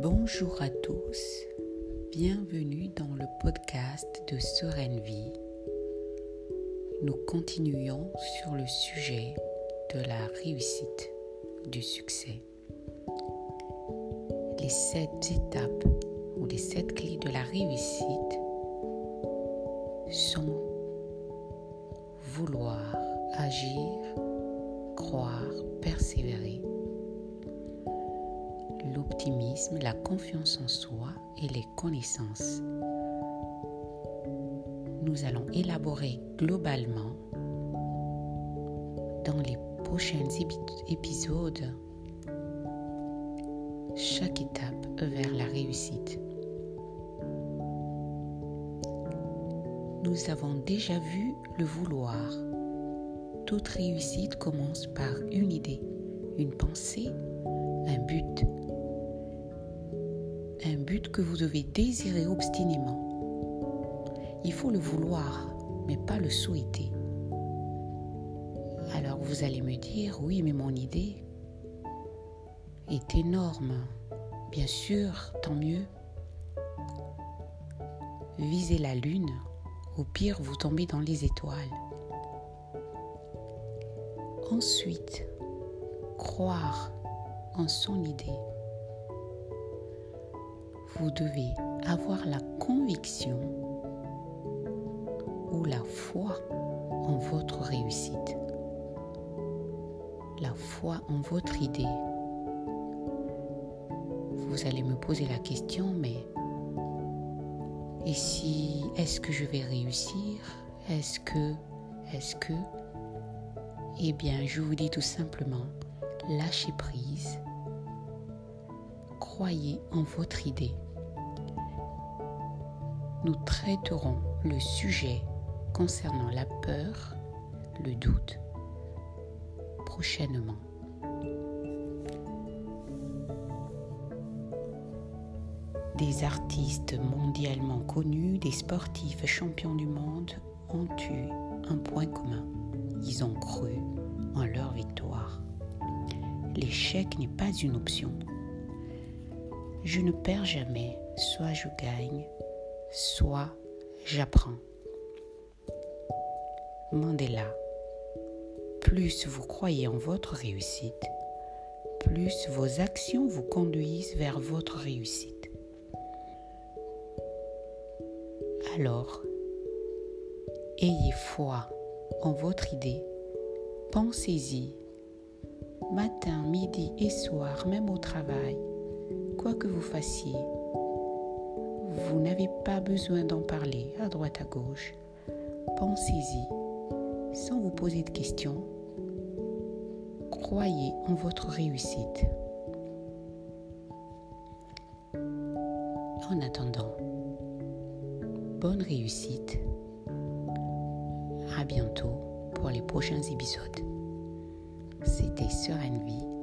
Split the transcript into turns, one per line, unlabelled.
Bonjour à tous, bienvenue dans le podcast de Sereine Vie. Nous continuons sur le sujet de la réussite, du succès. Les sept étapes ou les sept clés de la réussite sont vouloir, agir, croire, persévérer l'optimisme, la confiance en soi et les connaissances. Nous allons élaborer globalement dans les prochains épisodes chaque étape vers la réussite. Nous avons déjà vu le vouloir. Toute réussite commence par une idée, une pensée, un but, un but que vous devez désirer obstinément. Il faut le vouloir, mais pas le souhaiter. Alors vous allez me dire, oui, mais mon idée est énorme. Bien sûr, tant mieux. Visez la lune, au pire vous tombez dans les étoiles. Ensuite, croire en son idée vous devez avoir la conviction ou la foi en votre réussite, la foi en votre idée. Vous allez me poser la question, mais et si, est-ce que je vais réussir? Est-ce que, est-ce que? Eh bien, je vous dis tout simplement, lâchez prise, croyez en votre idée nous traiterons le sujet concernant la peur, le doute, prochainement. Des artistes mondialement connus, des sportifs champions du monde ont eu un point commun. Ils ont cru en leur victoire. L'échec n'est pas une option. Je ne perds jamais, soit je gagne, soit j'apprends. Mandela, plus vous croyez en votre réussite, plus vos actions vous conduisent vers votre réussite. Alors, ayez foi en votre idée, pensez-y, matin, midi et soir, même au travail, quoi que vous fassiez, vous n'avez pas besoin d'en parler à droite à gauche. Pensez-y sans vous poser de questions. Croyez en votre réussite. En attendant, bonne réussite. À bientôt pour les prochains épisodes. C'était Sereine Vie.